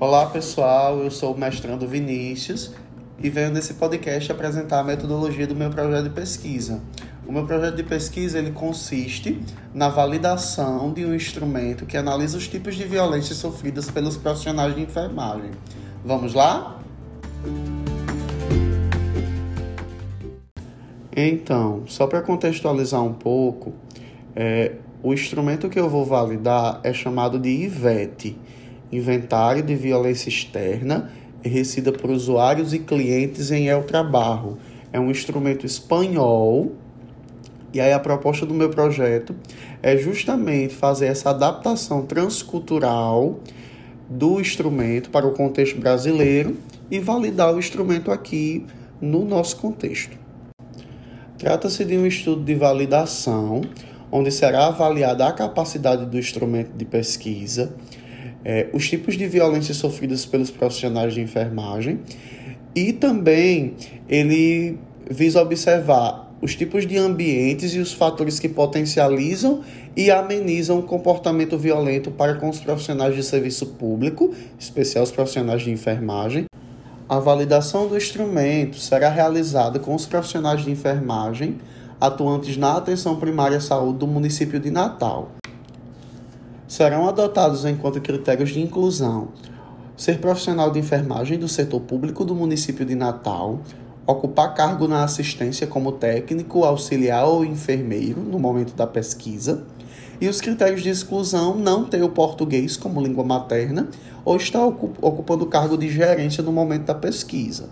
Olá pessoal, eu sou o mestrando Vinícius e venho nesse podcast apresentar a metodologia do meu projeto de pesquisa. O meu projeto de pesquisa ele consiste na validação de um instrumento que analisa os tipos de violência sofridas pelos profissionais de enfermagem. Vamos lá? Então, só para contextualizar um pouco, é, o instrumento que eu vou validar é chamado de IVET, Inventário de Violência Externa, recebida por usuários e clientes em El Trabalho. É um instrumento espanhol e aí a proposta do meu projeto é justamente fazer essa adaptação transcultural do instrumento para o contexto brasileiro e validar o instrumento aqui no nosso contexto. Trata-se de um estudo de validação, onde será avaliada a capacidade do instrumento de pesquisa, eh, os tipos de violência sofridas pelos profissionais de enfermagem e também ele visa observar os tipos de ambientes e os fatores que potencializam e amenizam o comportamento violento para com os profissionais de serviço público, especial os profissionais de enfermagem. A validação do instrumento será realizada com os profissionais de enfermagem atuantes na atenção primária à saúde do município de Natal. Serão adotados enquanto critérios de inclusão ser profissional de enfermagem do setor público do município de Natal, ocupar cargo na assistência como técnico, auxiliar ou enfermeiro no momento da pesquisa, e os critérios de exclusão não ter o português como língua materna ou estar ocupando cargo de gerência no momento da pesquisa.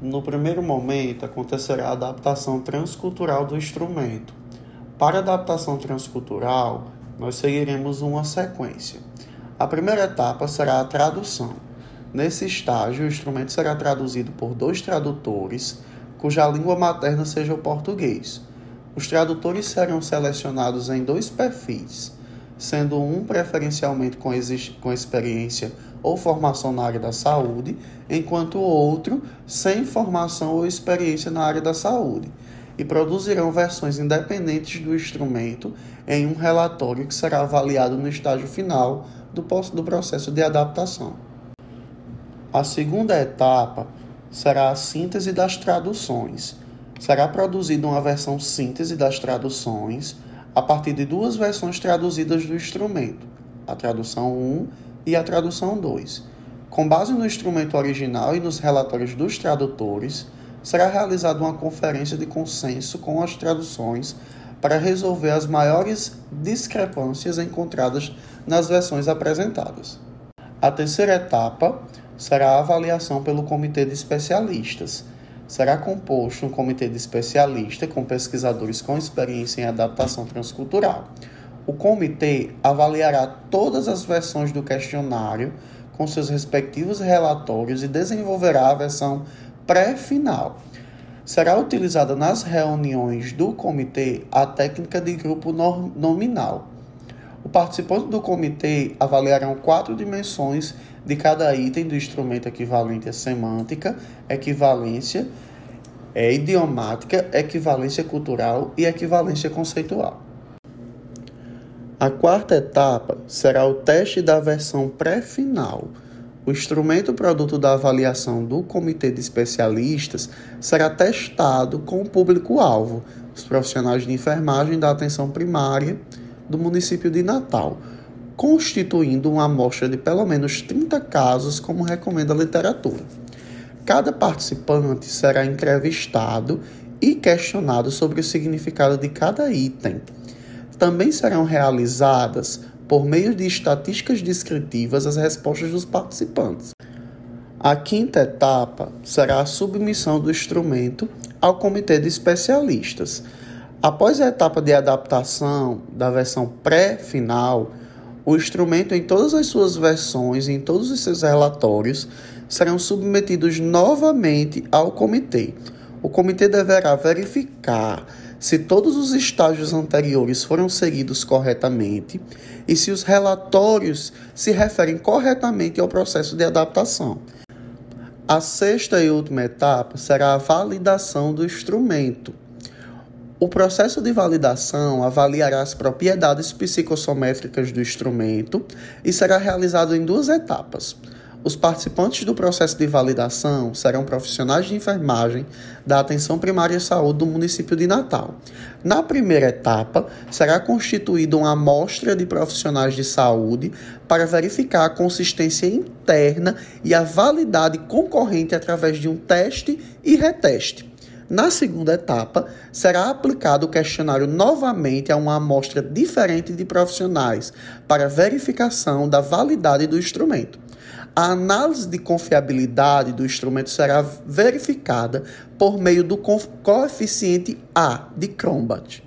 No primeiro momento, acontecerá a adaptação transcultural do instrumento. Para a adaptação transcultural, nós seguiremos uma sequência. A primeira etapa será a tradução. Nesse estágio, o instrumento será traduzido por dois tradutores, cuja língua materna seja o português. Os tradutores serão selecionados em dois perfis, sendo um preferencialmente com, com experiência ou formação na área da saúde, enquanto o outro sem formação ou experiência na área da saúde, e produzirão versões independentes do instrumento em um relatório que será avaliado no estágio final do, processo de adaptação. A segunda etapa será a síntese das traduções. Será produzida uma versão síntese das traduções a partir de duas versões traduzidas do instrumento, a tradução 1 e a tradução 2. Com base no instrumento original e nos relatórios dos tradutores, será realizada uma conferência de consenso com as traduções para resolver as maiores discrepâncias encontradas nas versões apresentadas. A terceira etapa será a avaliação pelo comitê de especialistas. Será composto um comitê de especialistas com pesquisadores com experiência em adaptação transcultural. O comitê avaliará todas as versões do questionário com seus respectivos relatórios e desenvolverá a versão pré-final. Será utilizada nas reuniões do comitê a técnica de grupo nominal. O participante do comitê avaliarão quatro dimensões de cada item do instrumento equivalente à semântica, equivalência é idiomática, equivalência cultural e equivalência conceitual. A quarta etapa será o teste da versão pré-final. O instrumento produto da avaliação do comitê de especialistas será testado com o público-alvo, os profissionais de enfermagem da atenção primária do município de Natal, constituindo uma amostra de pelo menos 30 casos, como recomenda a literatura. Cada participante será entrevistado e questionado sobre o significado de cada item. Também serão realizadas, por meio de estatísticas descritivas, as respostas dos participantes. A quinta etapa será a submissão do instrumento ao comitê de especialistas. Após a etapa de adaptação da versão pré-final, o instrumento, em todas as suas versões, em todos os seus relatórios, serão submetidos novamente ao comitê. O comitê deverá verificar se todos os estágios anteriores foram seguidos corretamente e se os relatórios se referem corretamente ao processo de adaptação. A sexta e última etapa será a validação do instrumento. O processo de validação avaliará as propriedades psicossométricas do instrumento e será realizado em duas etapas. Os participantes do processo de validação serão profissionais de enfermagem da Atenção Primária à Saúde do município de Natal. Na primeira etapa, será constituída uma amostra de profissionais de saúde para verificar a consistência interna e a validade concorrente através de um teste e reteste. Na segunda etapa, será aplicado o questionário novamente a uma amostra diferente de profissionais para verificação da validade do instrumento. A análise de confiabilidade do instrumento será verificada por meio do coeficiente A de Cronbach.